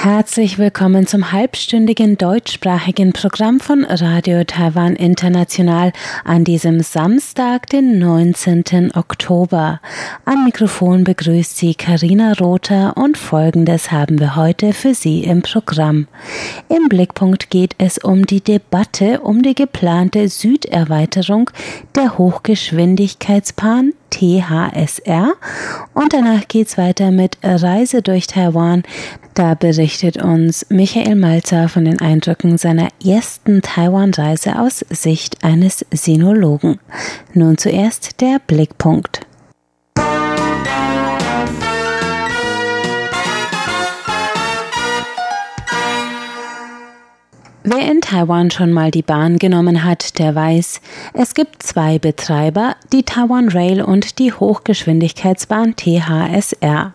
Herzlich willkommen zum halbstündigen deutschsprachigen Programm von Radio Taiwan International an diesem Samstag, den 19. Oktober. Am Mikrofon begrüßt Sie Karina Rother und Folgendes haben wir heute für Sie im Programm. Im Blickpunkt geht es um die Debatte um die geplante Süderweiterung der Hochgeschwindigkeitsbahn THSR. Und danach geht's weiter mit Reise durch Taiwan. Da berichtet uns Michael Malzer von den Eindrücken seiner ersten Taiwan-Reise aus Sicht eines Sinologen. Nun zuerst der Blickpunkt. Wer in Taiwan schon mal die Bahn genommen hat, der weiß, es gibt zwei Betreiber, die Taiwan Rail und die Hochgeschwindigkeitsbahn THSR.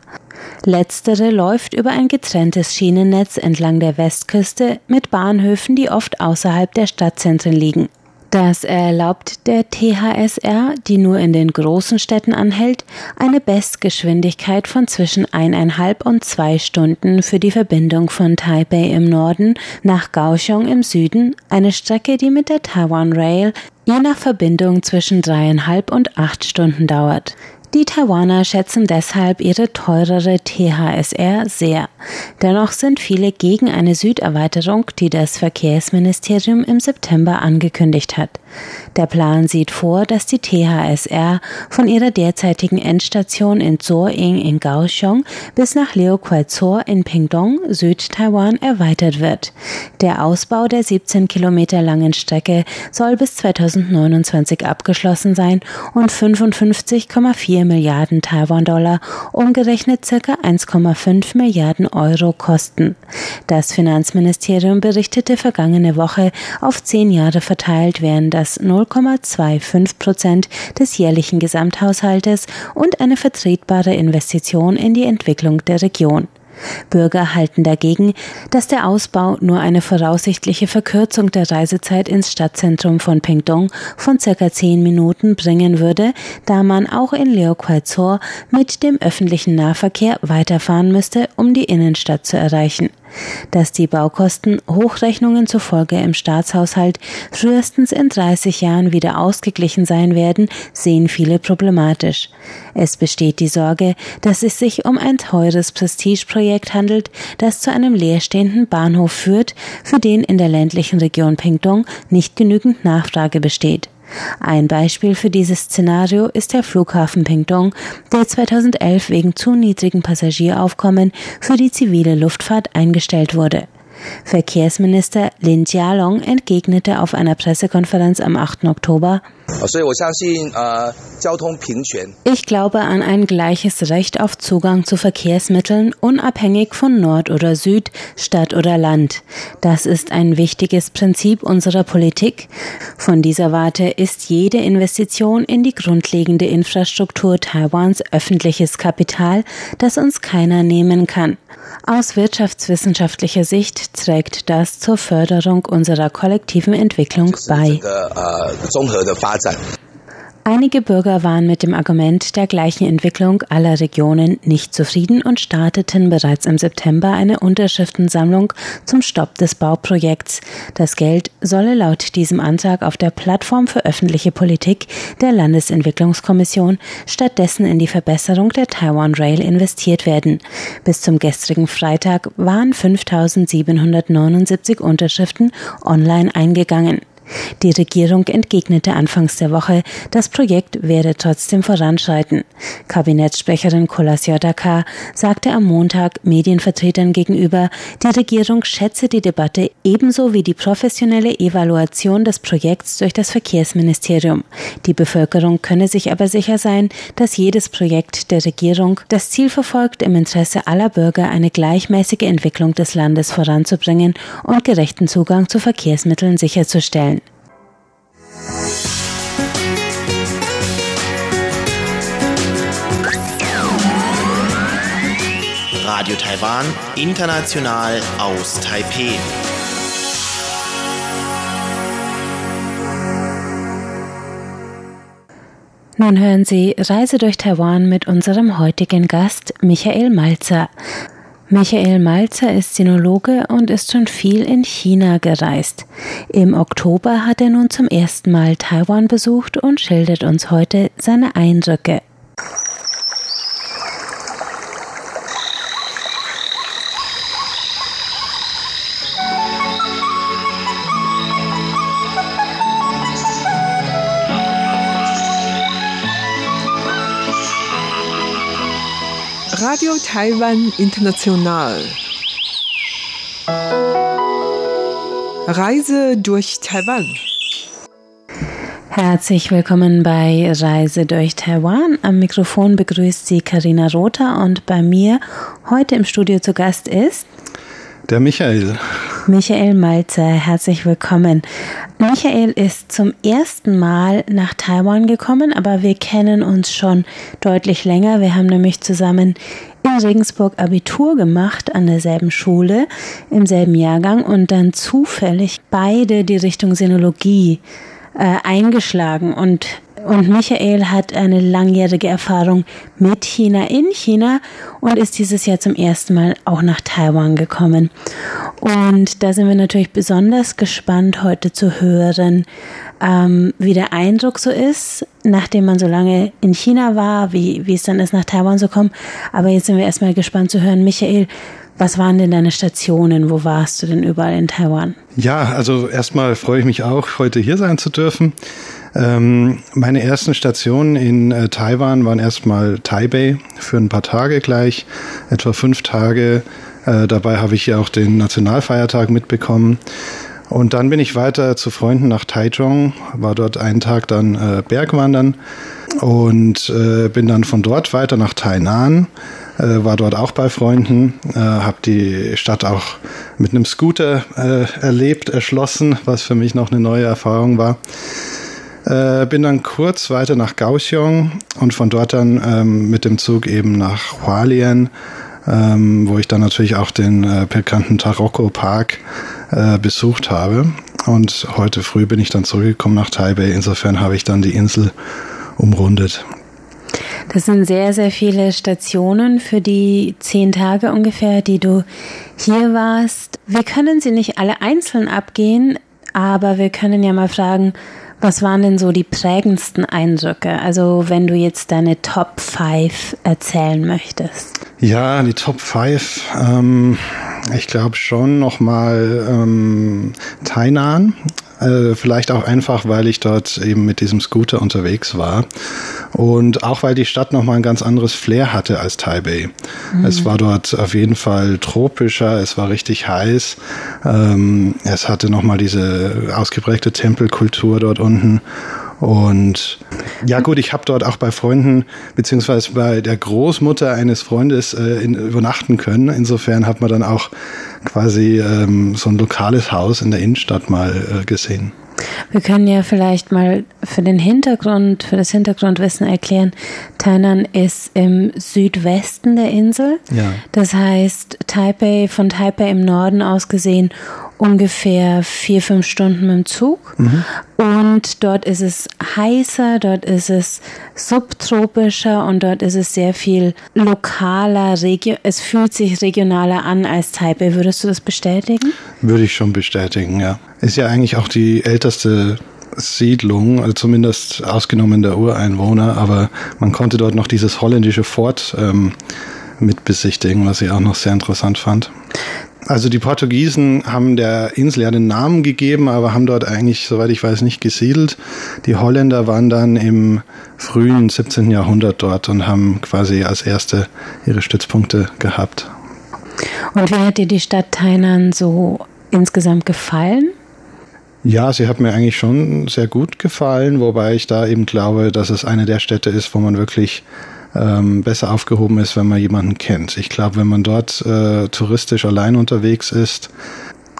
Letztere läuft über ein getrenntes Schienennetz entlang der Westküste mit Bahnhöfen, die oft außerhalb der Stadtzentren liegen. Das erlaubt der THSR, die nur in den großen Städten anhält, eine Bestgeschwindigkeit von zwischen eineinhalb und zwei Stunden für die Verbindung von Taipei im Norden nach Kaohsiung im Süden, eine Strecke, die mit der Taiwan Rail je nach Verbindung zwischen dreieinhalb und acht Stunden dauert. Die Taiwaner schätzen deshalb ihre teurere THSR sehr. Dennoch sind viele gegen eine Süderweiterung, die das Verkehrsministerium im September angekündigt hat. Der Plan sieht vor, dass die THSR von ihrer derzeitigen Endstation in Zoing in Kaohsiung bis nach Leokwaitzor in Pingdong, Südtaiwan, erweitert wird. Der Ausbau der 17 Kilometer langen Strecke soll bis 2029 abgeschlossen sein und 55,4 Milliarden Taiwan-Dollar, umgerechnet ca. 1,5 Milliarden Euro kosten. Das Finanzministerium berichtete vergangene Woche auf zehn Jahre verteilt, während das 0,25 Prozent des jährlichen Gesamthaushaltes und eine vertretbare Investition in die Entwicklung der Region. Bürger halten dagegen, dass der Ausbau nur eine voraussichtliche Verkürzung der Reisezeit ins Stadtzentrum von Pingdong von circa zehn Minuten bringen würde, da man auch in Leokwaitzor mit dem öffentlichen Nahverkehr weiterfahren müsste, um die Innenstadt zu erreichen dass die Baukosten Hochrechnungen zufolge im Staatshaushalt frühestens in 30 Jahren wieder ausgeglichen sein werden, sehen viele problematisch. Es besteht die Sorge, dass es sich um ein teures Prestigeprojekt handelt, das zu einem leerstehenden Bahnhof führt, für den in der ländlichen Region Pingdong nicht genügend Nachfrage besteht. Ein Beispiel für dieses Szenario ist der Flughafen Pingdong, der 2011 wegen zu niedrigen Passagieraufkommen für die zivile Luftfahrt eingestellt wurde. Verkehrsminister Lin Jialong entgegnete auf einer Pressekonferenz am 8. Oktober, ich glaube an ein gleiches Recht auf Zugang zu Verkehrsmitteln, unabhängig von Nord oder Süd, Stadt oder Land. Das ist ein wichtiges Prinzip unserer Politik. Von dieser Warte ist jede Investition in die grundlegende Infrastruktur Taiwans öffentliches Kapital, das uns keiner nehmen kann. Aus wirtschaftswissenschaftlicher Sicht trägt das zur Förderung unserer kollektiven Entwicklung bei. Einige Bürger waren mit dem Argument der gleichen Entwicklung aller Regionen nicht zufrieden und starteten bereits im September eine Unterschriftensammlung zum Stopp des Bauprojekts. Das Geld solle laut diesem Antrag auf der Plattform für öffentliche Politik der Landesentwicklungskommission stattdessen in die Verbesserung der Taiwan Rail investiert werden. Bis zum gestrigen Freitag waren 5779 Unterschriften online eingegangen. Die Regierung entgegnete anfangs der Woche, das Projekt werde trotzdem voranschreiten. Kabinettssprecherin Kolas Yodaka sagte am Montag Medienvertretern gegenüber, die Regierung schätze die Debatte ebenso wie die professionelle Evaluation des Projekts durch das Verkehrsministerium. Die Bevölkerung könne sich aber sicher sein, dass jedes Projekt der Regierung das Ziel verfolgt, im Interesse aller Bürger eine gleichmäßige Entwicklung des Landes voranzubringen und gerechten Zugang zu Verkehrsmitteln sicherzustellen. Radio Taiwan, international aus Taipei. Nun hören Sie Reise durch Taiwan mit unserem heutigen Gast Michael Malzer. Michael Malzer ist Sinologe und ist schon viel in China gereist. Im Oktober hat er nun zum ersten Mal Taiwan besucht und schildert uns heute seine Eindrücke. Radio Taiwan International. Reise durch Taiwan. Herzlich willkommen bei Reise durch Taiwan. Am Mikrofon begrüßt Sie Karina Rother und bei mir heute im Studio zu Gast ist der Michael. Michael Malzer, herzlich willkommen. Michael ist zum ersten Mal nach Taiwan gekommen, aber wir kennen uns schon deutlich länger. Wir haben nämlich zusammen in Regensburg Abitur gemacht an derselben Schule im selben Jahrgang und dann zufällig beide die Richtung Sinologie äh, eingeschlagen und und Michael hat eine langjährige Erfahrung mit China in China und ist dieses Jahr zum ersten Mal auch nach Taiwan gekommen. Und da sind wir natürlich besonders gespannt, heute zu hören, ähm, wie der Eindruck so ist, nachdem man so lange in China war, wie, wie es dann ist, nach Taiwan zu kommen. Aber jetzt sind wir erstmal gespannt zu hören, Michael, was waren denn deine Stationen? Wo warst du denn überall in Taiwan? Ja, also erstmal freue ich mich auch, heute hier sein zu dürfen. Ähm, meine ersten Stationen in äh, Taiwan waren erstmal Taipei für ein paar Tage gleich, etwa fünf Tage. Äh, dabei habe ich hier auch den Nationalfeiertag mitbekommen. Und dann bin ich weiter zu Freunden nach Taichung, war dort einen Tag dann äh, Bergwandern und äh, bin dann von dort weiter nach Tainan, äh, war dort auch bei Freunden, äh, habe die Stadt auch mit einem Scooter äh, erlebt, erschlossen, was für mich noch eine neue Erfahrung war. Äh, bin dann kurz weiter nach Kaohsiung und von dort dann ähm, mit dem Zug eben nach Hualien, ähm, wo ich dann natürlich auch den äh, bekannten Taroko Park äh, besucht habe. Und heute früh bin ich dann zurückgekommen nach Taipei. Insofern habe ich dann die Insel umrundet. Das sind sehr, sehr viele Stationen für die zehn Tage ungefähr, die du hier warst. Wir können sie nicht alle einzeln abgehen, aber wir können ja mal fragen, was waren denn so die prägendsten Eindrücke? Also wenn du jetzt deine Top 5 erzählen möchtest. Ja, die Top 5. Ähm, ich glaube schon nochmal ähm, Tainan. Äh, vielleicht auch einfach, weil ich dort eben mit diesem Scooter unterwegs war. Und auch weil die Stadt nochmal ein ganz anderes Flair hatte als Taipei. Mhm. Es war dort auf jeden Fall tropischer, es war richtig heiß. Ähm, es hatte nochmal diese ausgeprägte Tempelkultur dort unten. Und ja gut, ich habe dort auch bei Freunden beziehungsweise bei der Großmutter eines Freundes äh, in, übernachten können. Insofern hat man dann auch quasi ähm, so ein lokales Haus in der Innenstadt mal äh, gesehen. Wir können ja vielleicht mal für den Hintergrund, für das Hintergrundwissen erklären. Tainan ist im Südwesten der Insel. Ja. Das heißt, Taipei, von Taipei im Norden aus gesehen ungefähr vier, fünf Stunden mit dem Zug. Mhm. Und dort ist es heißer, dort ist es subtropischer und dort ist es sehr viel lokaler, regio es fühlt sich regionaler an als Taipei. Würdest du das bestätigen? Würde ich schon bestätigen, ja. Ist ja eigentlich auch die älteste Siedlung, also zumindest ausgenommen der Ureinwohner, aber man konnte dort noch dieses holländische Fort ähm, mit besichtigen, was ich auch noch sehr interessant fand. Also die Portugiesen haben der Insel ja den Namen gegeben, aber haben dort eigentlich, soweit ich weiß, nicht gesiedelt. Die Holländer waren dann im frühen 17. Jahrhundert dort und haben quasi als erste ihre Stützpunkte gehabt. Und wie hat dir die Stadt Tainan so insgesamt gefallen? Ja, sie hat mir eigentlich schon sehr gut gefallen, wobei ich da eben glaube, dass es eine der Städte ist, wo man wirklich ähm, besser aufgehoben ist, wenn man jemanden kennt. Ich glaube, wenn man dort äh, touristisch allein unterwegs ist,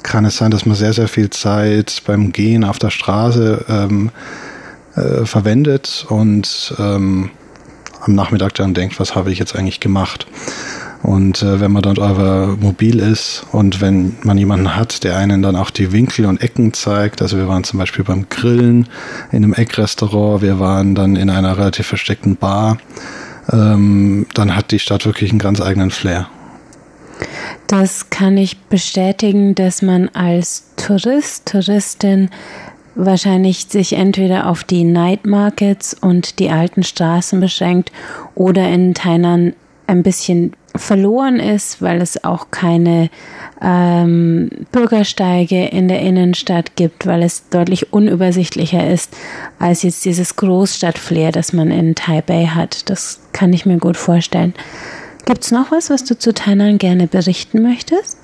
kann es sein, dass man sehr, sehr viel Zeit beim Gehen auf der Straße ähm, äh, verwendet und ähm, am Nachmittag dann denkt, was habe ich jetzt eigentlich gemacht. Und äh, wenn man dort aber mobil ist und wenn man jemanden hat, der einen dann auch die Winkel und Ecken zeigt, also wir waren zum Beispiel beim Grillen in einem Eckrestaurant, wir waren dann in einer relativ versteckten Bar, ähm, dann hat die Stadt wirklich einen ganz eigenen Flair. Das kann ich bestätigen, dass man als Tourist, Touristin wahrscheinlich sich entweder auf die Night Markets und die alten Straßen beschränkt oder in Tainan ein bisschen verloren ist, weil es auch keine ähm, Bürgersteige in der Innenstadt gibt, weil es deutlich unübersichtlicher ist als jetzt dieses Großstadtflair, das man in Taipei hat. Das kann ich mir gut vorstellen. Gibt es noch was, was du zu Tainan gerne berichten möchtest?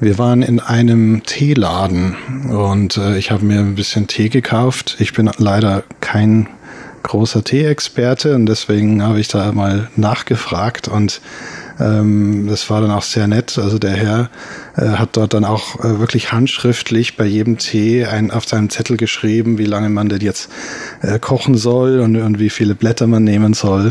Wir waren in einem Teeladen und äh, ich habe mir ein bisschen Tee gekauft. Ich bin leider kein großer Tee-Experte und deswegen habe ich da mal nachgefragt und ähm, das war dann auch sehr nett. Also der Herr äh, hat dort dann auch äh, wirklich handschriftlich bei jedem Tee ein, auf seinem Zettel geschrieben, wie lange man denn jetzt äh, kochen soll und, und wie viele Blätter man nehmen soll.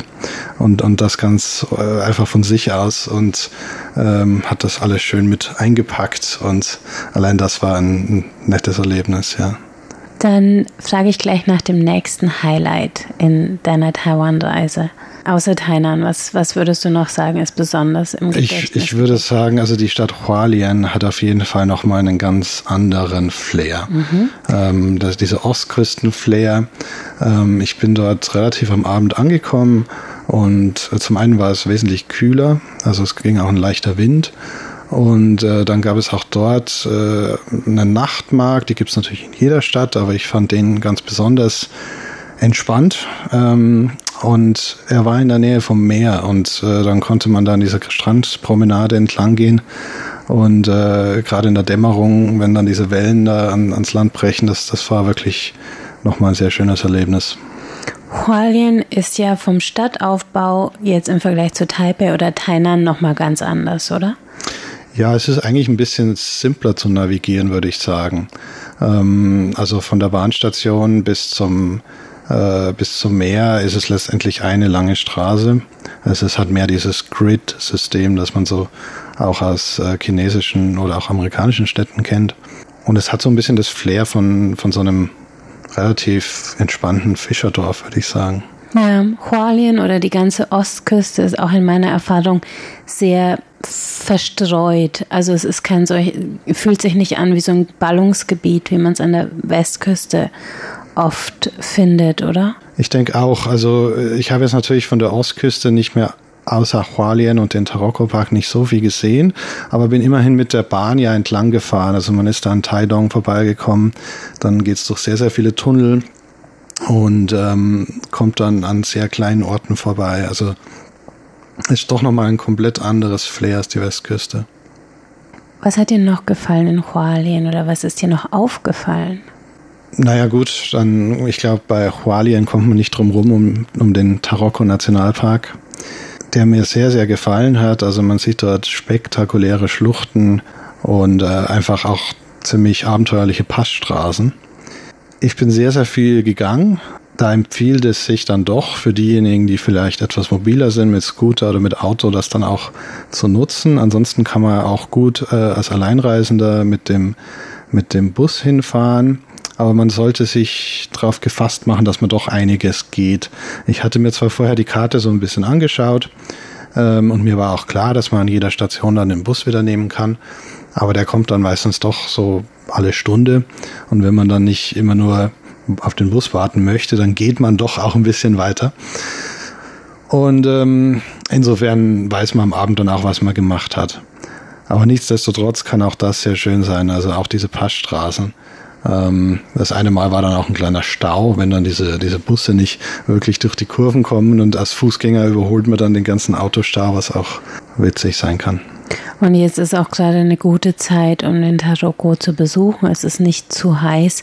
Und, und das ganz äh, einfach von sich aus und ähm, hat das alles schön mit eingepackt. Und allein das war ein, ein nettes Erlebnis, ja. Dann frage ich gleich nach dem nächsten Highlight in deiner Taiwan-Reise. Außer Tainan, was, was würdest du noch sagen, ist besonders im Gedächtnis? Ich, ich würde sagen, also die Stadt Hualien hat auf jeden Fall nochmal einen ganz anderen Flair. Mhm. Ähm, das, diese Ostküsten-Flair. Ähm, ich bin dort relativ am Abend angekommen und äh, zum einen war es wesentlich kühler, also es ging auch ein leichter Wind. Und äh, dann gab es auch dort äh, einen Nachtmarkt, die gibt es natürlich in jeder Stadt, aber ich fand den ganz besonders entspannt. Ähm, und er war in der Nähe vom Meer und äh, dann konnte man da an dieser Strandpromenade entlang gehen. Und äh, gerade in der Dämmerung, wenn dann diese Wellen da an, ans Land brechen, das, das war wirklich nochmal ein sehr schönes Erlebnis. Hualien ist ja vom Stadtaufbau jetzt im Vergleich zu Taipei oder Tainan nochmal ganz anders, oder? Ja, es ist eigentlich ein bisschen simpler zu navigieren, würde ich sagen. Ähm, also von der Bahnstation bis zum bis zum Meer ist es letztendlich eine lange Straße. Also es hat mehr dieses Grid-System, das man so auch aus äh, chinesischen oder auch amerikanischen Städten kennt. Und es hat so ein bisschen das Flair von, von so einem relativ entspannten Fischerdorf, würde ich sagen. Ja, Hualien oder die ganze Ostküste ist auch in meiner Erfahrung sehr verstreut. Also es ist kein solch, fühlt sich nicht an wie so ein Ballungsgebiet, wie man es an der Westküste oft findet, oder? Ich denke auch. Also ich habe jetzt natürlich von der Ostküste nicht mehr außer Hualien und den Taroko Park nicht so viel gesehen, aber bin immerhin mit der Bahn ja entlang gefahren. Also man ist da an Taidong vorbeigekommen, dann geht es durch sehr, sehr viele Tunnel und ähm, kommt dann an sehr kleinen Orten vorbei. Also ist doch nochmal ein komplett anderes Flair als die Westküste. Was hat dir noch gefallen in Hualien oder was ist dir noch aufgefallen? Naja gut, dann ich glaube, bei Hualien kommt man nicht drum rum um, um den Taroko Nationalpark, der mir sehr, sehr gefallen hat. Also man sieht dort spektakuläre Schluchten und äh, einfach auch ziemlich abenteuerliche Passstraßen. Ich bin sehr, sehr viel gegangen. Da empfiehlt es sich dann doch für diejenigen, die vielleicht etwas mobiler sind mit Scooter oder mit Auto, das dann auch zu nutzen. Ansonsten kann man auch gut äh, als Alleinreisender mit dem, mit dem Bus hinfahren aber man sollte sich darauf gefasst machen, dass man doch einiges geht. Ich hatte mir zwar vorher die Karte so ein bisschen angeschaut ähm, und mir war auch klar, dass man an jeder Station dann den Bus wieder nehmen kann, aber der kommt dann meistens doch so alle Stunde und wenn man dann nicht immer nur auf den Bus warten möchte, dann geht man doch auch ein bisschen weiter. Und ähm, insofern weiß man am Abend dann auch, was man gemacht hat. Aber nichtsdestotrotz kann auch das sehr schön sein, also auch diese Passstraßen. Ähm, das eine Mal war dann auch ein kleiner Stau, wenn dann diese, diese Busse nicht wirklich durch die Kurven kommen und als Fußgänger überholt man dann den ganzen Autostau, was auch witzig sein kann. Und jetzt ist auch gerade eine gute Zeit, um den Taroko zu besuchen. Es ist nicht zu heiß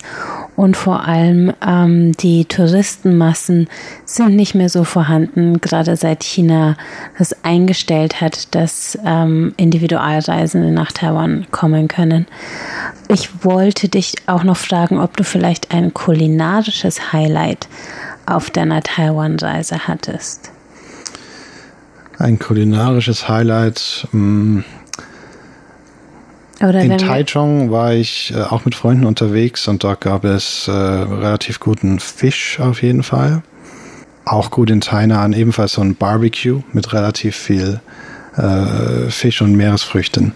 und vor allem ähm, die Touristenmassen sind nicht mehr so vorhanden, gerade seit China das eingestellt hat, dass ähm, Individualreisende nach Taiwan kommen können. Ich wollte dich auch noch fragen, ob du vielleicht ein kulinarisches Highlight auf deiner Taiwan-Reise hattest. Ein kulinarisches Highlight. Mh, Oder in Taichung war ich äh, auch mit Freunden unterwegs und dort gab es äh, relativ guten Fisch auf jeden Fall. Auch gut in Tainan ebenfalls so ein Barbecue mit relativ viel äh, Fisch und Meeresfrüchten.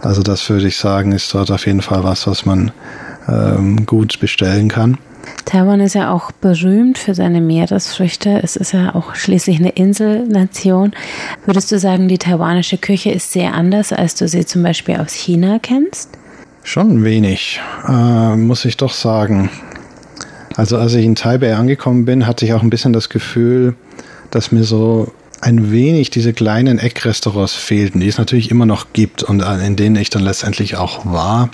Also das würde ich sagen, ist dort auf jeden Fall was, was man ähm, gut bestellen kann. Taiwan ist ja auch berühmt für seine Meeresfrüchte. Es ist ja auch schließlich eine Inselnation. Würdest du sagen, die taiwanische Küche ist sehr anders, als du sie zum Beispiel aus China kennst? Schon wenig, äh, muss ich doch sagen. Also als ich in Taipei angekommen bin, hatte ich auch ein bisschen das Gefühl, dass mir so ein wenig diese kleinen Eckrestaurants fehlten, die es natürlich immer noch gibt und in denen ich dann letztendlich auch war.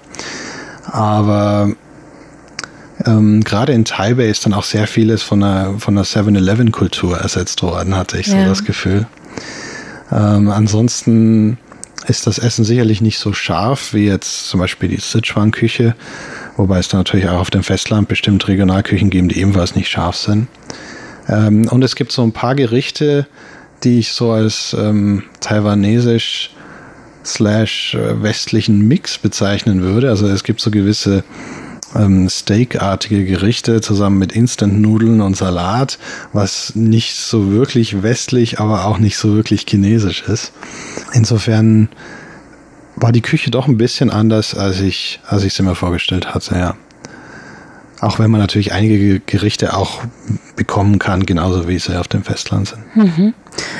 Aber ähm, gerade in Taipei ist dann auch sehr vieles von der, von der 7-Eleven-Kultur ersetzt worden, hatte ich so Ja. das Gefühl. Ähm, ansonsten ist das Essen sicherlich nicht so scharf wie jetzt zum Beispiel die Sichuan-Küche, wobei es da natürlich auch auf dem Festland bestimmt Regionalküchen geben, die ebenfalls nicht scharf sind. Ähm, und es gibt so ein paar Gerichte, die ich so als ähm, taiwanesisch slash äh, westlichen Mix bezeichnen würde. Also es gibt so gewisse ähm, Steakartige Gerichte zusammen mit Instant-Nudeln und Salat, was nicht so wirklich westlich, aber auch nicht so wirklich chinesisch ist. Insofern war die Küche doch ein bisschen anders, als ich als ich es mir vorgestellt hatte, ja. Auch wenn man natürlich einige Gerichte auch bekommen kann, genauso wie sie auf dem Festland sind.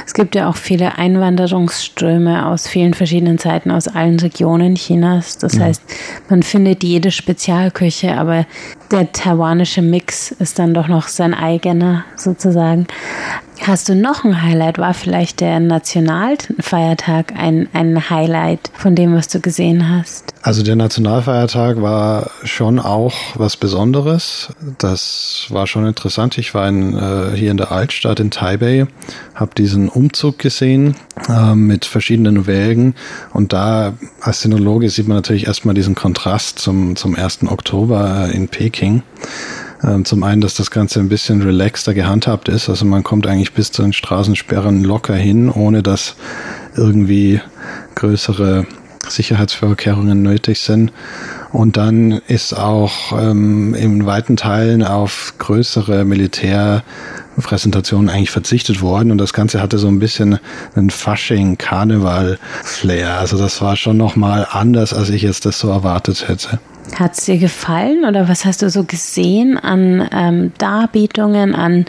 Es gibt ja auch viele Einwanderungsströme aus vielen verschiedenen Zeiten, aus allen Regionen Chinas. Das heißt, man findet jede Spezialküche, aber der taiwanische Mix ist dann doch noch sein eigener sozusagen. Hast du noch ein Highlight? War vielleicht der Nationalfeiertag ein, ein Highlight von dem, was du gesehen hast? Also der Nationalfeiertag war schon auch was Besonderes. Das war schon interessant. Ich war in, äh, hier in der Altstadt in Taipei, habe diesen Umzug gesehen äh, mit verschiedenen Wägen und da als Sinologe sieht man natürlich erstmal diesen Kontrast zum, zum 1. Oktober äh, in Peking. Ähm, Zum einen, dass das Ganze ein bisschen relaxter gehandhabt ist. Also man kommt eigentlich bis zu den Straßensperren locker hin, ohne dass irgendwie größere Sicherheitsvorkehrungen nötig sind. Und dann ist auch ähm, in weiten Teilen auf größere Militärpräsentationen eigentlich verzichtet worden. Und das Ganze hatte so ein bisschen einen Fasching-Karneval-Flair. Also das war schon nochmal anders, als ich jetzt das so erwartet hätte. Hat es dir gefallen oder was hast du so gesehen an ähm, Darbietungen, an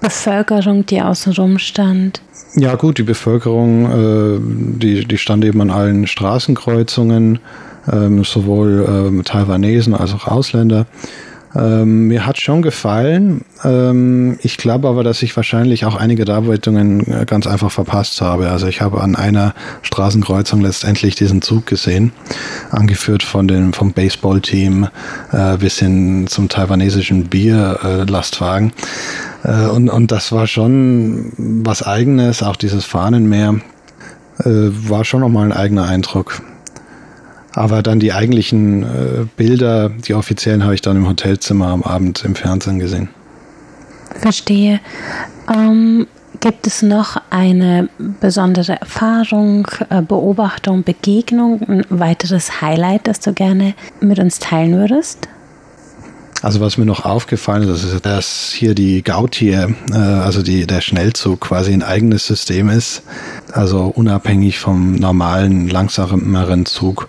Bevölkerung, die außen rum stand? Ja gut, die Bevölkerung, äh, die, die stand eben an allen Straßenkreuzungen, ähm, sowohl ähm, Taiwanesen als auch Ausländer. Ähm, mir hat schon gefallen. Ähm, ich glaube aber, dass ich wahrscheinlich auch einige Darbietungen äh, ganz einfach verpasst habe. Also ich habe an einer Straßenkreuzung letztendlich diesen Zug gesehen, angeführt von dem vom Baseballteam äh, bis hin zum taiwanesischen Bierlastwagen. Äh. Äh, und, und das war schon was Eigenes, auch dieses Fahnenmeer äh, war schon nochmal ein eigener Eindruck. Aber dann die eigentlichen äh, Bilder, die offiziellen, habe ich dann im Hotelzimmer am Abend im Fernsehen gesehen. Verstehe. Ähm, gibt es noch eine besondere Erfahrung, äh, Beobachtung, Begegnung, ein weiteres Highlight, das du gerne mit uns teilen würdest? Also was mir noch aufgefallen ist, ist, dass hier die Gautier, äh, also die, der Schnellzug quasi ein eigenes System ist, also unabhängig vom normalen, langsameren Zug.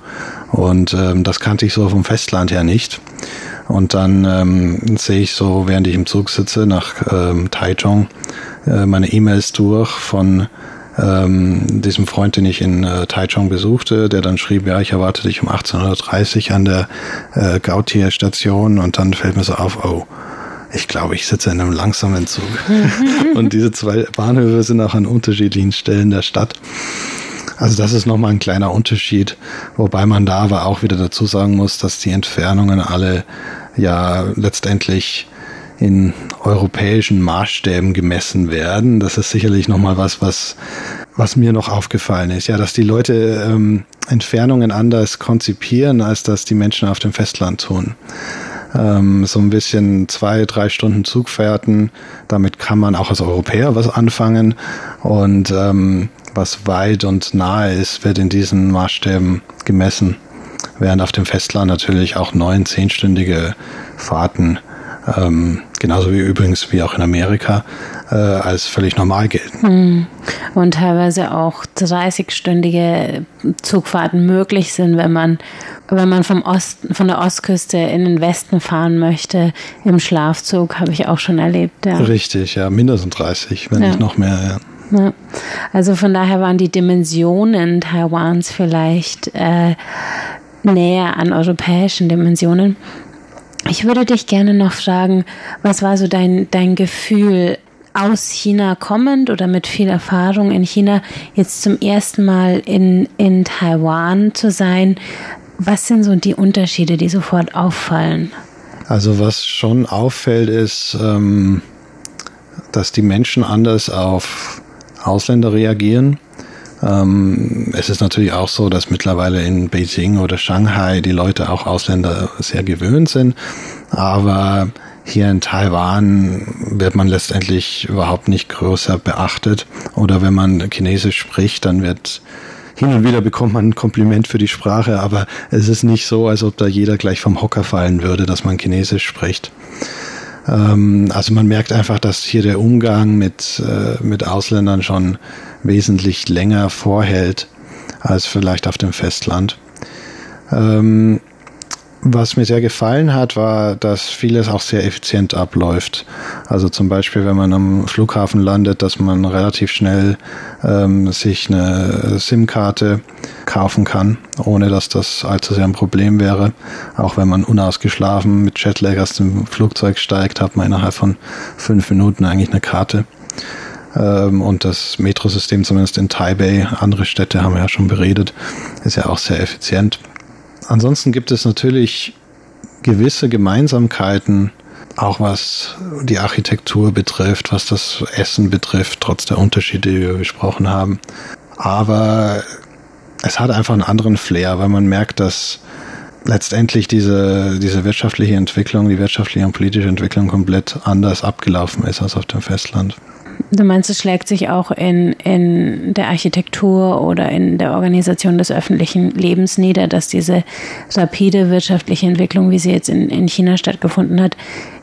Und ähm, das kannte ich so vom Festland her nicht. Und dann ähm, sehe ich so, während ich im Zug sitze, nach ähm, Taichung, äh, meine E-Mails durch von ähm, diesem Freund, den ich in äh, Taichung besuchte, der dann schrieb, ja, ich erwarte dich um 18.30 Uhr an der äh, Gautier-Station und dann fällt mir so auf, oh, ich glaube, ich sitze in einem langsamen Zug. und diese zwei Bahnhöfe sind auch an unterschiedlichen Stellen der Stadt. Also das ist nochmal ein kleiner Unterschied, wobei man da aber auch wieder dazu sagen muss, dass die Entfernungen alle ja letztendlich in europäischen Maßstäben gemessen werden. Das ist sicherlich nochmal was, was, was mir noch aufgefallen ist. Ja, dass die Leute ähm, Entfernungen anders konzipieren, als das die Menschen auf dem Festland tun. Ähm, so ein bisschen zwei, drei Stunden Zugfahrten, damit kann man auch als Europäer was anfangen. Und ähm, was weit und nahe ist, wird in diesen Maßstäben gemessen. Während auf dem Festland natürlich auch neun, zehnstündige Fahrten, ähm, genauso wie übrigens wie auch in Amerika, äh, als völlig normal gelten. Hm. Und teilweise auch 30-stündige Zugfahrten möglich sind, wenn man, wenn man vom Osten, von der Ostküste in den Westen fahren möchte, im Schlafzug, habe ich auch schon erlebt. Ja. Richtig, ja, mindestens 30, wenn ja. nicht noch mehr. Ja. Ja. Also von daher waren die Dimensionen Taiwans vielleicht äh, näher an europäischen Dimensionen. Ich würde dich gerne noch fragen, was war so dein, dein Gefühl aus China kommend oder mit viel Erfahrung in China jetzt zum ersten Mal in, in Taiwan zu sein? Was sind so die Unterschiede, die sofort auffallen? Also was schon auffällt, ist, ähm, dass die Menschen anders auf Ausländer reagieren. Ähm, es ist natürlich auch so, dass mittlerweile in Beijing oder Shanghai die Leute auch Ausländer sehr gewöhnt sind. Aber hier in Taiwan wird man letztendlich überhaupt nicht größer beachtet. Oder wenn man Chinesisch spricht, dann wird hin und wieder bekommt man ein Kompliment für die Sprache, aber es ist nicht so, als ob da jeder gleich vom Hocker fallen würde, dass man Chinesisch spricht. Ähm, also man merkt einfach, dass hier der Umgang mit, äh, mit Ausländern schon wesentlich länger vorhält als vielleicht auf dem Festland. Ähm, was mir sehr gefallen hat, war, dass vieles auch sehr effizient abläuft. Also zum Beispiel, wenn man am Flughafen landet, dass man relativ schnell ähm, sich eine SIM-Karte kaufen kann, ohne dass das allzu sehr ein Problem wäre. Auch wenn man unausgeschlafen mit Jetlag aus dem Flugzeug steigt, hat man innerhalb von fünf Minuten eigentlich eine Karte. Ähm, und das Metrosystem, zumindest in Taipei, andere Städte haben wir ja schon beredet, ist ja auch sehr effizient. Ansonsten gibt es natürlich gewisse Gemeinsamkeiten, auch was die Architektur betrifft, was das Essen betrifft, trotz der Unterschiede, die wir besprochen haben. Aber es hat einfach einen anderen Flair, weil man merkt, dass letztendlich diese, diese wirtschaftliche Entwicklung, die wirtschaftliche und politische Entwicklung komplett anders abgelaufen ist als auf dem Festland. Du meinst, es schlägt sich auch in, in der Architektur oder in der Organisation des öffentlichen Lebens nieder, dass diese rapide wirtschaftliche Entwicklung, wie sie jetzt in, in China stattgefunden hat,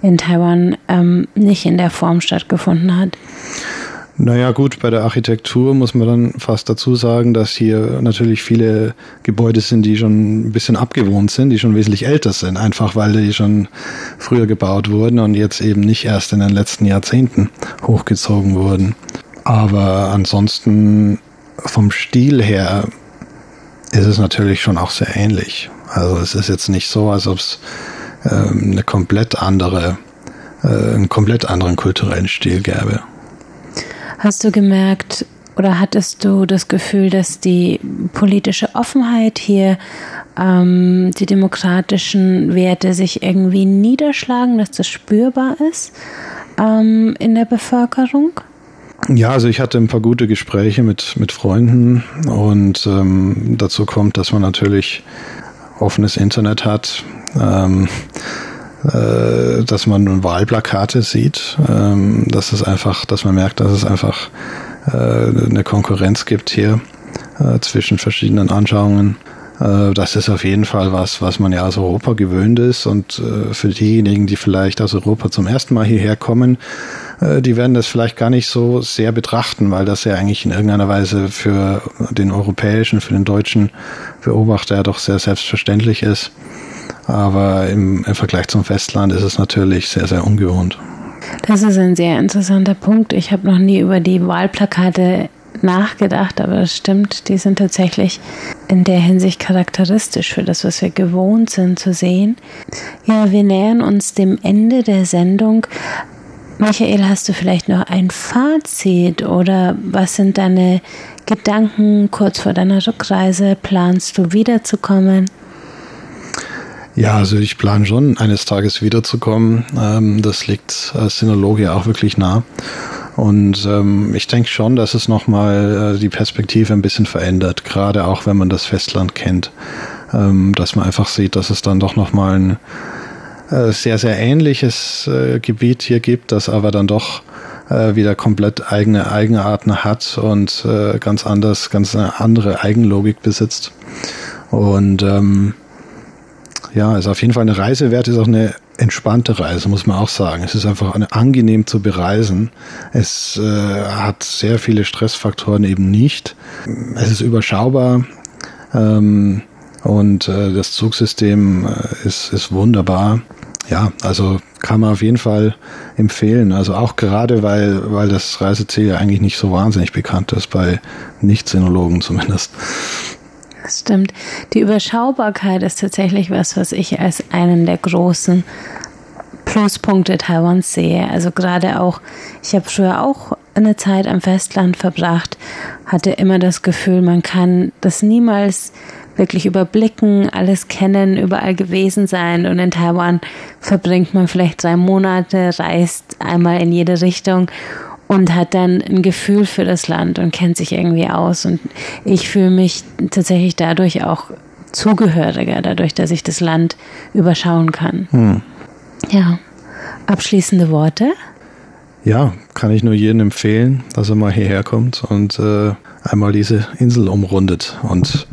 in Taiwan ähm, nicht in der Form stattgefunden hat? Naja gut, bei der Architektur muss man dann fast dazu sagen, dass hier natürlich viele Gebäude sind, die schon ein bisschen abgewohnt sind, die schon wesentlich älter sind, einfach weil die schon früher gebaut wurden und jetzt eben nicht erst in den letzten Jahrzehnten hochgezogen wurden. Aber ansonsten vom Stil her ist es natürlich schon auch sehr ähnlich. Also es ist jetzt nicht so, als ob es ähm, eine komplett andere, äh, einen komplett anderen kulturellen Stil gäbe. Hast du gemerkt oder hattest du das Gefühl, dass die politische Offenheit hier, ähm, die demokratischen Werte sich irgendwie niederschlagen, dass das spürbar ist ähm, in der Bevölkerung? Ja, also ich hatte ein paar gute Gespräche mit, mit Freunden und ähm, dazu kommt, dass man natürlich offenes Internet hat. Ähm, äh, dass man Wahlplakate sieht, ähm, dass es einfach, dass man merkt, dass es einfach äh, eine Konkurrenz gibt hier äh, zwischen verschiedenen Anschauungen. Äh, das ist auf jeden Fall was, was man ja aus Europa gewöhnt ist und äh, für diejenigen, die vielleicht aus Europa zum ersten Mal hierher kommen, äh, die werden das vielleicht gar nicht so sehr betrachten, weil das ja eigentlich in irgendeiner Weise für den europäischen, für den deutschen Beobachter ja doch sehr selbstverständlich ist. Aber im, im Vergleich zum Festland ist es natürlich sehr, sehr ungewohnt. Das ist ein sehr interessanter Punkt. Ich habe noch nie über die Wahlplakate nachgedacht, aber es stimmt, die sind tatsächlich in der Hinsicht charakteristisch für das, was wir gewohnt sind zu sehen. Ja, wir nähern uns dem Ende der Sendung. Michael, hast du vielleicht noch ein Fazit oder was sind deine Gedanken kurz vor deiner Rückreise? Planst du wiederzukommen? Ja, also ich plane schon, eines Tages wiederzukommen. Ähm, das liegt als Sinologe auch wirklich nah. Und ähm, ich denke schon, dass es nochmal äh, die Perspektive ein bisschen verändert, gerade auch wenn man das Festland kennt. Ähm, dass man einfach sieht, dass es dann doch nochmal ein äh, sehr, sehr ähnliches äh, Gebiet hier gibt, das aber dann doch äh, wieder komplett eigene Eigenarten hat und äh, ganz anders, ganz eine andere Eigenlogik besitzt. Und ähm, ja, ist auf jeden Fall eine Reise wert, ist auch eine entspannte Reise, muss man auch sagen. Es ist einfach eine, angenehm zu bereisen. Es äh, hat sehr viele Stressfaktoren eben nicht. Es ist überschaubar. Ähm, und äh, das Zugsystem äh, ist, ist wunderbar. Ja, also kann man auf jeden Fall empfehlen. Also auch gerade, weil, weil das Reiseziel ja eigentlich nicht so wahnsinnig bekannt ist, bei Nicht-Sinologen zumindest. Stimmt. Die Überschaubarkeit ist tatsächlich was, was ich als einen der großen Pluspunkte Taiwans sehe. Also gerade auch, ich habe früher auch eine Zeit am Festland verbracht, hatte immer das Gefühl, man kann das niemals wirklich überblicken, alles kennen, überall gewesen sein. Und in Taiwan verbringt man vielleicht drei Monate, reist einmal in jede Richtung und hat dann ein Gefühl für das Land und kennt sich irgendwie aus. Und ich fühle mich tatsächlich dadurch auch zugehöriger, dadurch, dass ich das Land überschauen kann. Hm. Ja. Abschließende Worte? Ja, kann ich nur jedem empfehlen, dass er mal hierher kommt und äh, einmal diese Insel umrundet und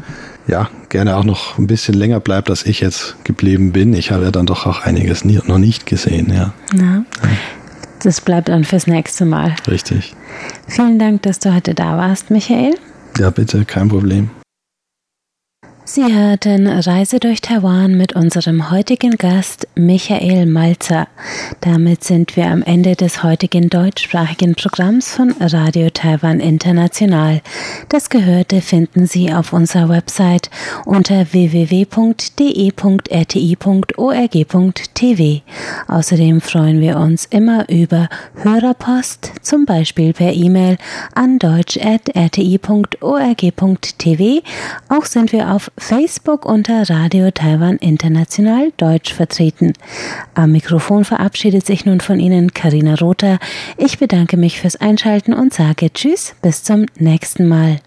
ja, gerne auch noch ein bisschen länger bleibt, als ich jetzt geblieben bin. Ich habe ja dann doch auch einiges nie, noch nicht gesehen, ja. ja. Das bleibt dann fürs nächste Mal. Richtig. Vielen Dank, dass du heute da warst, Michael. Ja, bitte, kein Problem. Sie hörten Reise durch Taiwan mit unserem heutigen Gast Michael Malzer. Damit sind wir am Ende des heutigen deutschsprachigen Programms von Radio Taiwan International. Das Gehörte finden Sie auf unserer Website unter www.de.rti.org.tv. Außerdem freuen wir uns immer über Hörerpost, zum Beispiel per E-Mail an deutsch.rti.org.tv. Auch sind wir auf Facebook unter Radio Taiwan International Deutsch vertreten. Am Mikrofon verabschiedet sich nun von Ihnen Karina Rother. Ich bedanke mich fürs Einschalten und sage Tschüss, bis zum nächsten Mal.